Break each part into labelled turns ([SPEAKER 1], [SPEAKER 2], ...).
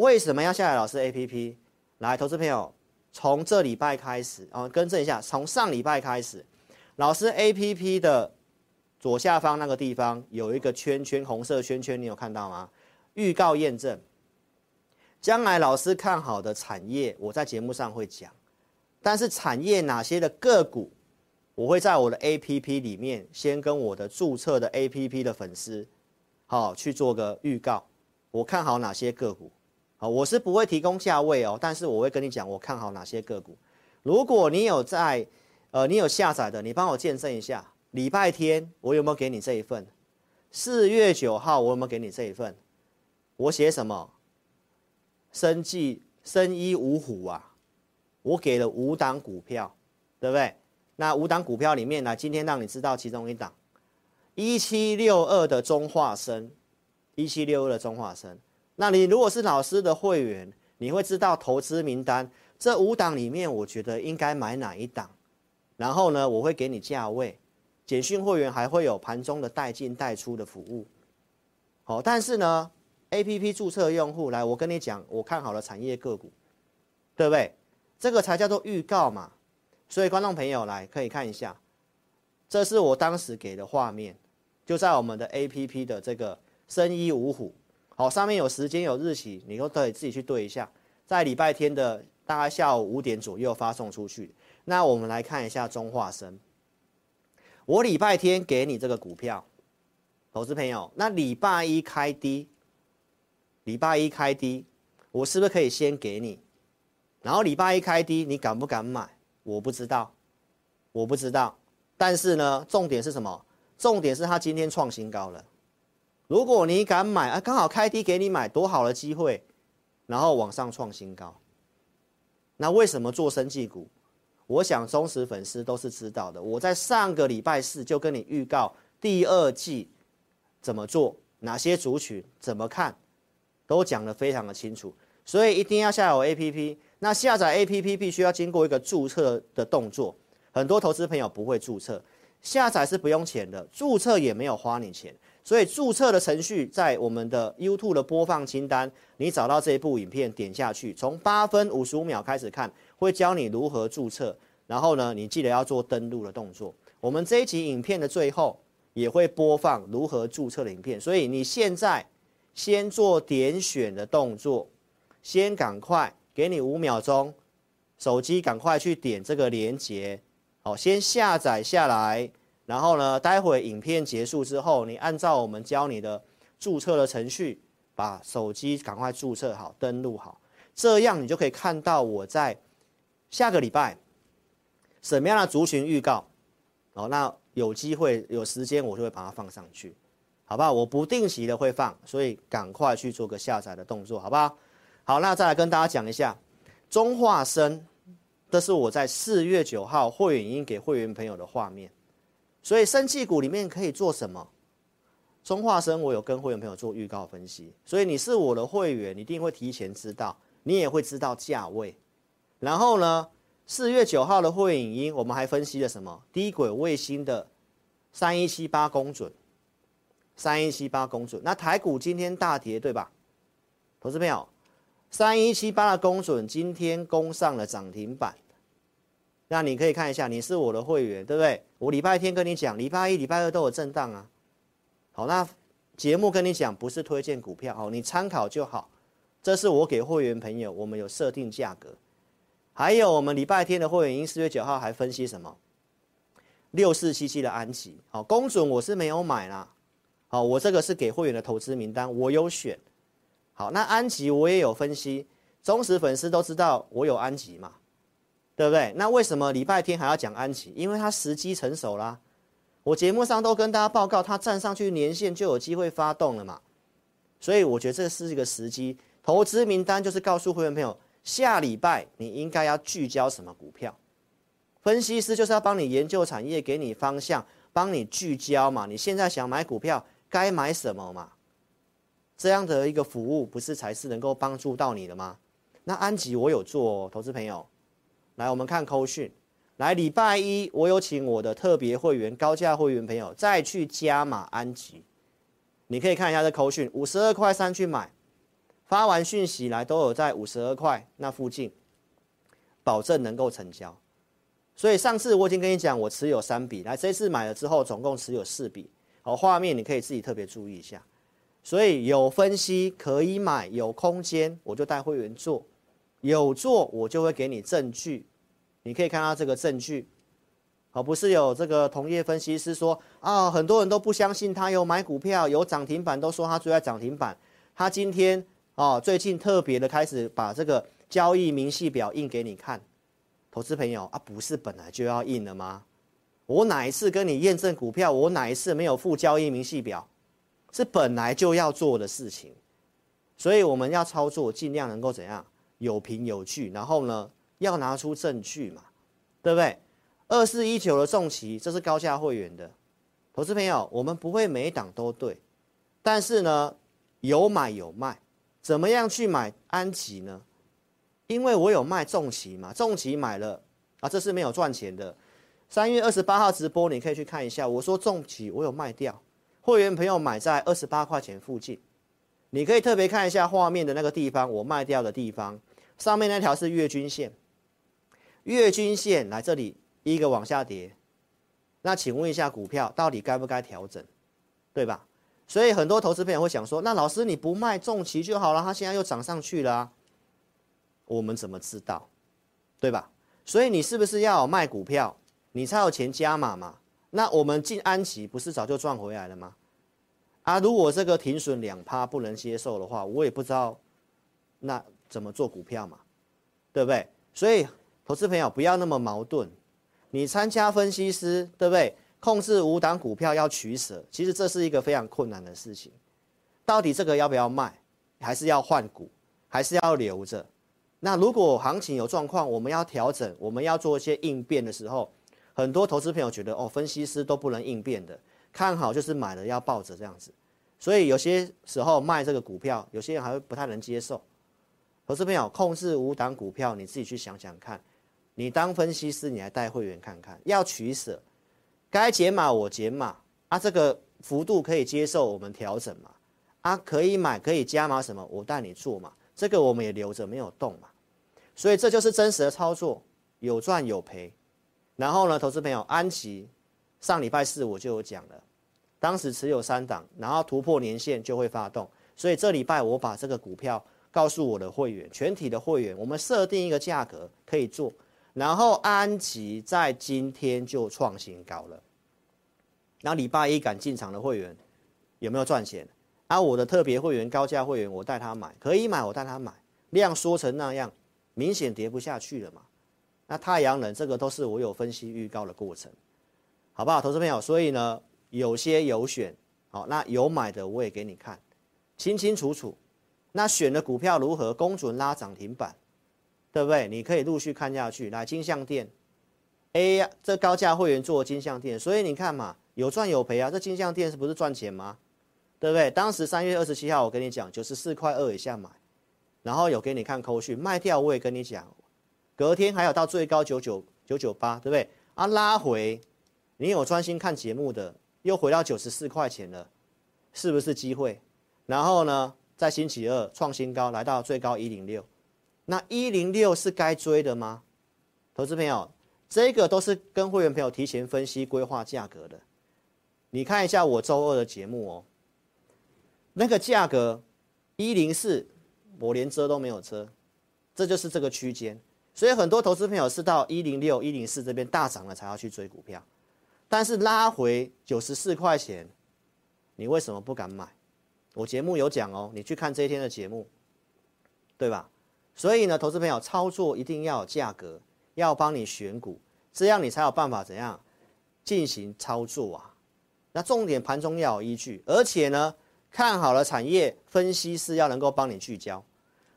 [SPEAKER 1] 为什么要下载老师 APP？来，投资朋友，从这礼拜开始啊，更正一下，从上礼拜开始，老师 APP 的左下方那个地方有一个圈圈，红色圈圈，你有看到吗？预告验证，将来老师看好的产业，我在节目上会讲，但是产业哪些的个股，我会在我的 APP 里面先跟我的注册的 APP 的粉丝，好去做个预告，我看好哪些个股。好，我是不会提供价位哦，但是我会跟你讲我看好哪些个股。如果你有在，呃，你有下载的，你帮我见证一下。礼拜天我有没有给你这一份？四月九号我有没有给你这一份？我写什么？生技生一五虎啊，我给了五档股票，对不对？那五档股票里面呢，今天让你知道其中一档，一七六二的中化生，一七六二的中化生。那你如果是老师的会员，你会知道投资名单这五档里面，我觉得应该买哪一档，然后呢，我会给你价位，简讯会员还会有盘中的带进带出的服务。好，但是呢，APP 注册用户来，我跟你讲，我看好了产业个股，对不对？这个才叫做预告嘛。所以观众朋友来可以看一下，这是我当时给的画面，就在我们的 APP 的这个生医五虎。好，上面有时间有日期，你都可以自己去对一下，在礼拜天的大概下午五点左右发送出去。那我们来看一下中化生，我礼拜天给你这个股票，投资朋友，那礼拜一开低，礼拜一开低，我是不是可以先给你？然后礼拜一开低，你敢不敢买？我不知道，我不知道。但是呢，重点是什么？重点是它今天创新高了。如果你敢买啊，刚好开低给你买，多好的机会，然后往上创新高。那为什么做生技股？我想忠实粉丝都是知道的。我在上个礼拜四就跟你预告第二季怎么做，哪些族群怎么看，都讲得非常的清楚。所以一定要下载我 APP。那下载 APP 必须要经过一个注册的动作，很多投资朋友不会注册，下载是不用钱的，注册也没有花你钱。所以注册的程序在我们的 YouTube 的播放清单，你找到这一部影片，点下去，从八分五十五秒开始看，会教你如何注册。然后呢，你记得要做登录的动作。我们这一集影片的最后也会播放如何注册的影片。所以你现在先做点选的动作，先赶快给你五秒钟，手机赶快去点这个连结，好，先下载下来。然后呢，待会影片结束之后，你按照我们教你的注册的程序，把手机赶快注册好、登录好，这样你就可以看到我在下个礼拜什么样的族群预告。哦，那有机会有时间我就会把它放上去，好不好？我不定期的会放，所以赶快去做个下载的动作，好不好？好，那再来跟大家讲一下中化生，这是我在四月九号会员音给会员朋友的画面。所以生气股里面可以做什么？中化生我有跟会员朋友做预告分析，所以你是我的会员，你一定会提前知道，你也会知道价位。然后呢，四月九号的会影音，我们还分析了什么？低轨卫星的三一七八公准，三一七八公准。那台股今天大跌，对吧？投资朋友，三一七八的公准今天攻上了涨停板。那你可以看一下，你是我的会员，对不对？我礼拜天跟你讲，礼拜一、礼拜二都有震荡啊。好，那节目跟你讲不是推荐股票，好，你参考就好。这是我给会员朋友，我们有设定价格。还有我们礼拜天的会员，因四月九号还分析什么？六四七七的安吉，好，公准我是没有买啦。好，我这个是给会员的投资名单，我有选。好，那安吉我也有分析，忠实粉丝都知道我有安吉嘛。对不对？那为什么礼拜天还要讲安琪？因为它时机成熟啦。我节目上都跟大家报告，它站上去年线就有机会发动了嘛。所以我觉得这是一个时机。投资名单就是告诉会员朋友，下礼拜你应该要聚焦什么股票。分析师就是要帮你研究产业，给你方向，帮你聚焦嘛。你现在想买股票，该买什么嘛？这样的一个服务，不是才是能够帮助到你的吗？那安吉我有做，投资朋友。来，我们看扣讯。来，礼拜一我有请我的特别会员、高价会员朋友再去加码安吉。你可以看一下这扣讯，五十二块三去买，发完讯息来都有在五十二块那附近，保证能够成交。所以上次我已经跟你讲，我持有三笔，来这次买了之后总共持有四笔。好，画面你可以自己特别注意一下。所以有分析可以买，有空间我就带会员做，有做我就会给你证据。你可以看到这个证据。而，不是有这个同业分析师说啊，很多人都不相信他有买股票有涨停板，都说他追在涨停板。他今天哦，最近特别的开始把这个交易明细表印给你看，投资朋友啊，不是本来就要印的吗？我哪一次跟你验证股票，我哪一次没有附交易明细表？是本来就要做的事情，所以我们要操作，尽量能够怎样有凭有据，然后呢，要拿出证据嘛，对不对？二四一九的重骑，这是高价会员的投资朋友，我们不会每一档都对，但是呢，有买有卖，怎么样去买安骑呢？因为我有卖重骑嘛，重骑买了啊，这是没有赚钱的。三月二十八号直播，你可以去看一下，我说重骑我有卖掉，会员朋友买在二十八块钱附近，你可以特别看一下画面的那个地方，我卖掉的地方，上面那条是月均线，月均线来这里。一个往下跌，那请问一下，股票到底该不该调整，对吧？所以很多投资朋友会想说，那老师你不卖重骑就好了，它现在又涨上去了，我们怎么知道，对吧？所以你是不是要卖股票，你才有钱加码嘛？那我们进安琪不是早就赚回来了吗？啊，如果这个停损两趴不能接受的话，我也不知道那怎么做股票嘛，对不对？所以投资朋友不要那么矛盾。你参加分析师，对不对？控制五档股票要取舍，其实这是一个非常困难的事情。到底这个要不要卖，还是要换股，还是要留着？那如果行情有状况，我们要调整，我们要做一些应变的时候，很多投资朋友觉得哦，分析师都不能应变的，看好就是买了要抱着这样子。所以有些时候卖这个股票，有些人还会不太能接受。投资朋友控制五档股票，你自己去想想看。你当分析师，你来带会员看看，要取舍，该减码我减码。啊，这个幅度可以接受，我们调整嘛，啊，可以买可以加码什么，我带你做嘛，这个我们也留着没有动嘛，所以这就是真实的操作，有赚有赔。然后呢，投资朋友，安琪上礼拜四我就有讲了，当时持有三档，然后突破年线就会发动，所以这礼拜我把这个股票告诉我的会员，全体的会员，我们设定一个价格可以做。然后安吉在今天就创新高了。那礼拜一敢进场的会员有没有赚钱？啊，我的特别会员、高价会员，我带他买，可以买，我带他买，量缩成那样，明显跌不下去了嘛。那太阳能这个都是我有分析预告的过程，好不好，投资朋友？所以呢，有些有选，好，那有买的我也给你看，清清楚楚。那选的股票如何？公准拉涨停板。对不对？你可以陆续看下去。来，金像电，A 呀，这高价会员做金像电，所以你看嘛，有赚有赔啊。这金像电是不是赚钱吗？对不对？当时三月二十七号，我跟你讲，九十四块二以下买，然后有给你看扣讯卖掉，我也跟你讲，隔天还有到最高九九九九八，对不对？啊，拉回，你有专心看节目的，又回到九十四块钱了，是不是机会？然后呢，在星期二创新高，来到最高一零六。那一零六是该追的吗？投资朋友，这个都是跟会员朋友提前分析规划价格的。你看一下我周二的节目哦，那个价格一零四，我连遮都没有遮，这就是这个区间。所以很多投资朋友是到一零六、一零四这边大涨了才要去追股票，但是拉回九十四块钱，你为什么不敢买？我节目有讲哦，你去看这一天的节目，对吧？所以呢，投资朋友操作一定要有价格，要帮你选股，这样你才有办法怎样进行操作啊？那重点盘中要有依据，而且呢，看好了产业分析师要能够帮你聚焦。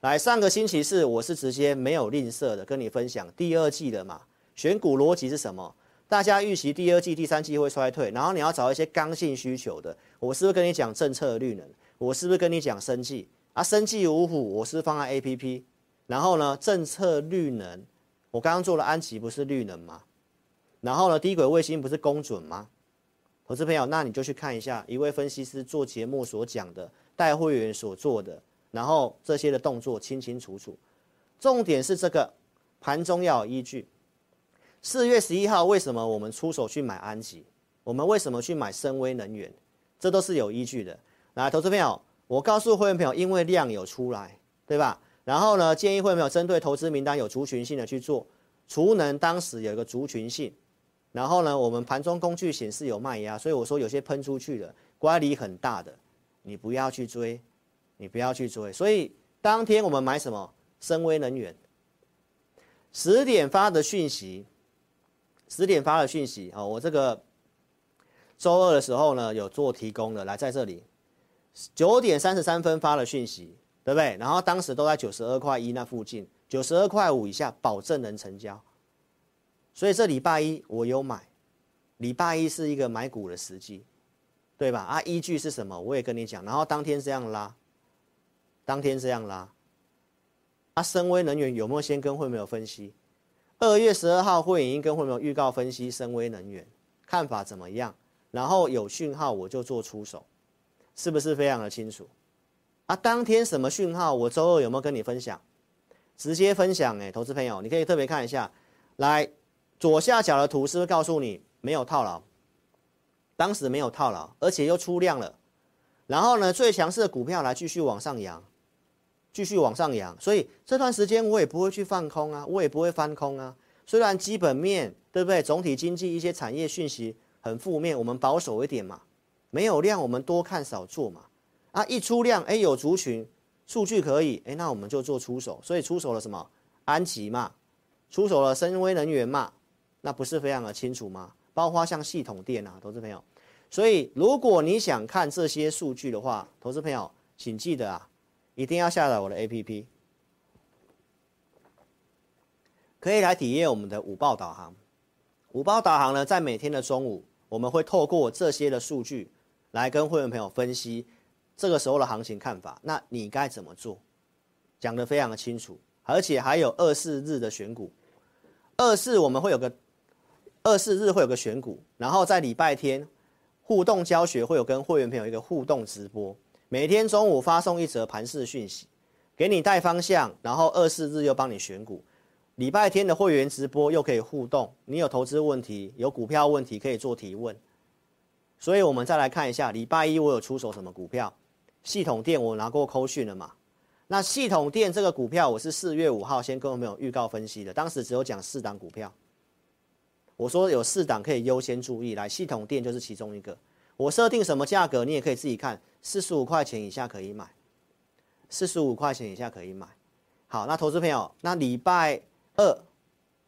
[SPEAKER 1] 来，上个星期四我是直接没有吝啬的跟你分享第二季的嘛，选股逻辑是什么？大家预期第二季、第三季会衰退，然后你要找一些刚性需求的。我是不是跟你讲政策绿能？我是不是跟你讲生技啊？生技五虎，我是放在 APP。然后呢，政策绿能，我刚刚做了安骑，不是绿能吗？然后呢，低轨卫星不是公准吗？投资朋友，那你就去看一下一位分析师做节目所讲的，带会员所做的，然后这些的动作清清楚楚。重点是这个盘中要有依据。四月十一号为什么我们出手去买安集？我们为什么去买深威能源？这都是有依据的。来，投资朋友，我告诉会员朋友，因为量有出来，对吧？然后呢，建议会员朋友针对投资名单有族群性的去做。储能当时有一个族群性，然后呢，我们盘中工具显示有卖压，所以我说有些喷出去的乖离很大的，你不要去追，你不要去追。所以当天我们买什么？森崴能源。十点发的讯息，十点发的讯息啊，我这个周二的时候呢有做提供的，来在这里，九点三十三分发了讯息，对不对？然后当时都在九十二块一那附近。九十二块五以下，保证能成交。所以这礼拜一我有买，礼拜一是一个买股的时机，对吧？啊，依据是什么？我也跟你讲。然后当天这样拉，当天这样拉。啊，深威能源有没有先跟会没有分析？二月十二号会已经跟会没有预告分析深威能源看法怎么样？然后有讯号我就做出手，是不是非常的清楚？啊，当天什么讯号？我周二有没有跟你分享？直接分享诶，投资朋友，你可以特别看一下，来左下角的图是不是告诉你没有套牢？当时没有套牢，而且又出量了，然后呢，最强势的股票来继续往上扬，继续往上扬，所以这段时间我也不会去放空啊，我也不会翻空啊。虽然基本面对不对？总体经济一些产业讯息很负面，我们保守一点嘛，没有量我们多看少做嘛。啊，一出量哎有族群。数据可以，哎，那我们就做出手，所以出手了什么？安吉嘛，出手了深威能源嘛，那不是非常的清楚吗？包括像系统电啊，投资朋友，所以如果你想看这些数据的话，投资朋友请记得啊，一定要下载我的 APP，可以来体验我们的午报导航。午报导航呢，在每天的中午，我们会透过这些的数据来跟会员朋友分析。这个时候的行情看法，那你该怎么做？讲得非常的清楚，而且还有二四日的选股，二四我们会有个二四日会有个选股，然后在礼拜天互动教学会有跟会员朋友一个互动直播，每天中午发送一则盘势讯息，给你带方向，然后二四日又帮你选股，礼拜天的会员直播又可以互动，你有投资问题、有股票问题可以做提问，所以我们再来看一下礼拜一我有出手什么股票。系统电我拿过扣讯了嘛？那系统电这个股票我是四月五号先跟我们有预告分析的，当时只有讲四档股票，我说有四档可以优先注意，来系统电就是其中一个。我设定什么价格你也可以自己看，四十五块钱以下可以买，四十五块钱以下可以买。好，那投资朋友，那礼拜二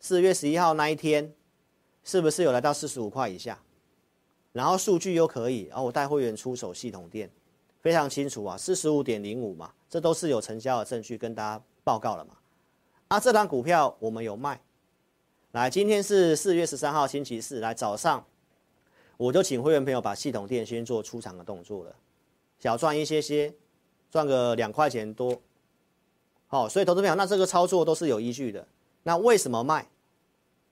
[SPEAKER 1] 四月十一号那一天是不是有来到四十五块以下？然后数据又可以，然后我带会员出手系统店。非常清楚啊，四十五点零五嘛，这都是有成交的证据跟大家报告了嘛。啊，这档股票我们有卖。来，今天是四月十三号星期四，来早上我就请会员朋友把系统店先做出场的动作了，小赚一些些，赚个两块钱多。好，所以投资朋友，那这个操作都是有依据的。那为什么卖？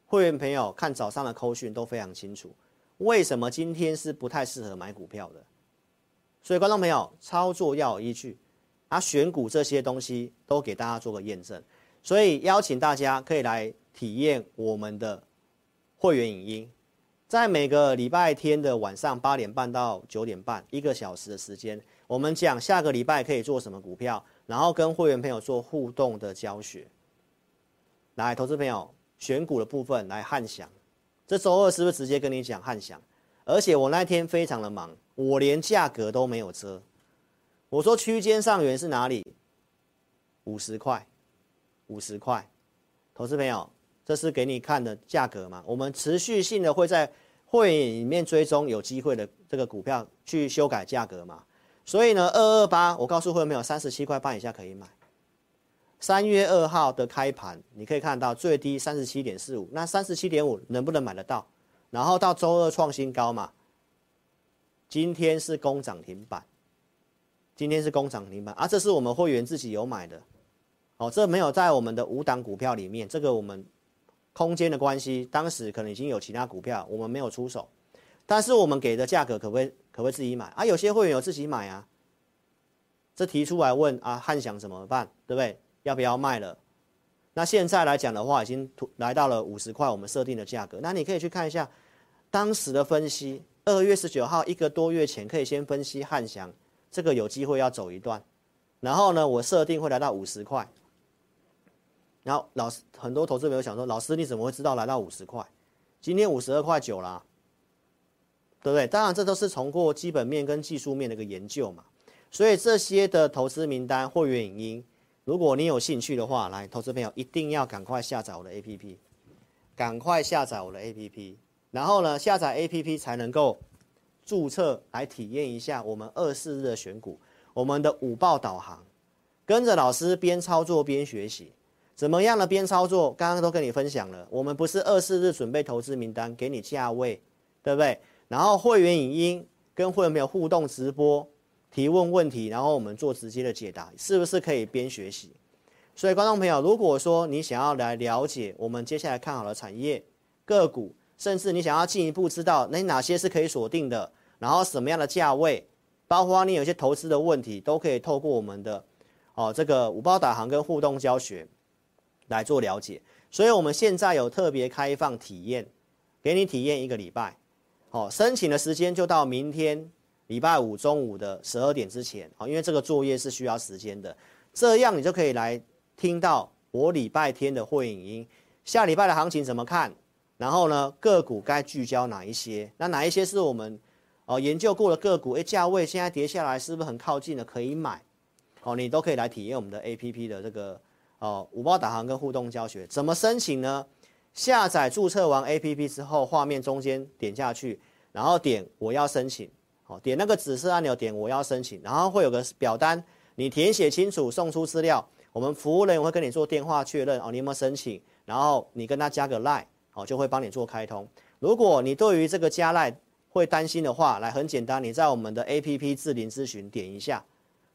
[SPEAKER 1] 会员朋友看早上的扣讯都非常清楚，为什么今天是不太适合买股票的？所以，观众朋友，操作要有依据，啊，选股这些东西都给大家做个验证。所以，邀请大家可以来体验我们的会员影音，在每个礼拜天的晚上八点半到九点半，一个小时的时间，我们讲下个礼拜可以做什么股票，然后跟会员朋友做互动的教学。来，投资朋友，选股的部分来汉想，这周二是不是直接跟你讲汉翔？而且我那天非常的忙。我连价格都没有遮，我说区间上缘是哪里？五十块，五十块，投资朋友，这是给你看的价格嘛？我们持续性的会在会员里面追踪有机会的这个股票去修改价格嘛？所以呢，二二八，我告诉会员朋友，三十七块半以下可以买。三月二号的开盘，你可以看到最低三十七点四五，那三十七点五能不能买得到？然后到周二创新高嘛？今天是攻涨停板，今天是攻涨停板啊！这是我们会员自己有买的，哦，这没有在我们的五档股票里面，这个我们空间的关系，当时可能已经有其他股票，我们没有出手，但是我们给的价格可不可以可不可以自己买啊？有些会员有自己买啊，这提出来问啊，汉翔怎么办？对不对？要不要卖了？那现在来讲的话，已经来到了五十块，我们设定的价格。那你可以去看一下当时的分析，二月十九号一个多月前，可以先分析汉翔这个有机会要走一段，然后呢，我设定会来到五十块。然后老师很多投资朋友想说，老师你怎么会知道来到五十块？今天五十二块九啦，对不对？当然这都是从过基本面跟技术面的一个研究嘛。所以这些的投资名单、会员影音，如果你有兴趣的话，来，投资朋友一定要赶快下载我的 APP，赶快下载我的 APP，然后呢，下载 APP 才能够注册来体验一下我们二四日的选股，我们的午报导航，跟着老师边操作边学习。怎么样的边操作？刚刚都跟你分享了。我们不是二四日准备投资名单，给你价位，对不对？然后会员影音跟会员朋友互动直播，提问问题，然后我们做直接的解答，是不是可以边学习？所以观众朋友，如果说你想要来了解我们接下来看好的产业个股，甚至你想要进一步知道那哪些是可以锁定的，然后什么样的价位，包括你有些投资的问题，都可以透过我们的哦这个五包导航跟互动教学。来做了解，所以我们现在有特别开放体验，给你体验一个礼拜，好，申请的时间就到明天礼拜五中午的十二点之前，好，因为这个作业是需要时间的，这样你就可以来听到我礼拜天的会影音，下礼拜的行情怎么看，然后呢个股该聚焦哪一些，那哪一些是我们哦研究过的个股，诶，价位现在跌下来是不是很靠近了，可以买，哦，你都可以来体验我们的 APP 的这个。哦，五报导航跟互动教学。怎么申请呢？下载注册完 APP 之后，画面中间点下去，然后点我要申请，哦，点那个紫色按钮，点我要申请，然后会有个表单，你填写清楚，送出资料，我们服务人员会跟你做电话确认哦，你有没有申请？然后你跟他加个 line，哦，就会帮你做开通。如果你对于这个加 line 会担心的话，来很简单，你在我们的 APP 智霖咨询点一下，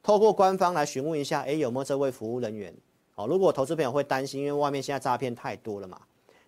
[SPEAKER 1] 透过官方来询问一下，诶，有没有这位服务人员？好，如果投资朋友会担心，因为外面现在诈骗太多了嘛，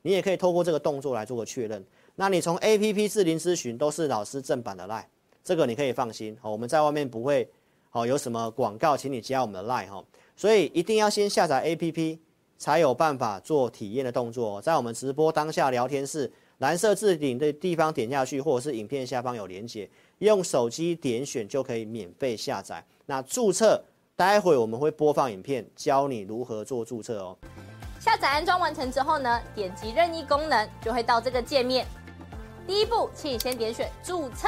[SPEAKER 1] 你也可以透过这个动作来做个确认。那你从 APP 智霖咨询都是老师正版的 LINE，这个你可以放心。好，我们在外面不会好有什么广告，请你加我们的 LINE 哈。所以一定要先下载 APP，才有办法做体验的动作。在我们直播当下聊天室蓝色置顶的地方点下去，或者是影片下方有连结，用手机点选就可以免费下载。那注册。待会我们会播放影片，教你如何做注册哦。
[SPEAKER 2] 下载安装完成之后呢，点击任意功能就会到这个界面。第一步，请你先点选注册。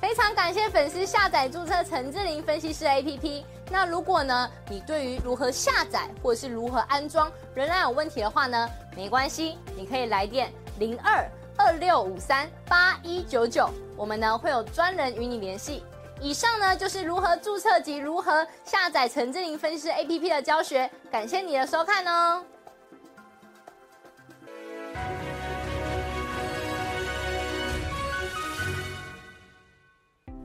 [SPEAKER 2] 非常感谢粉丝下载注册陈志玲分析师 APP。那如果呢，你对于如何下载或者是如何安装仍然有问题的话呢，没关系，你可以来电零二二六五三八一九九，我们呢会有专人与你联系。以上呢就是如何注册及如何下载陈志玲分析师 APP 的教学，感谢你的收看哦。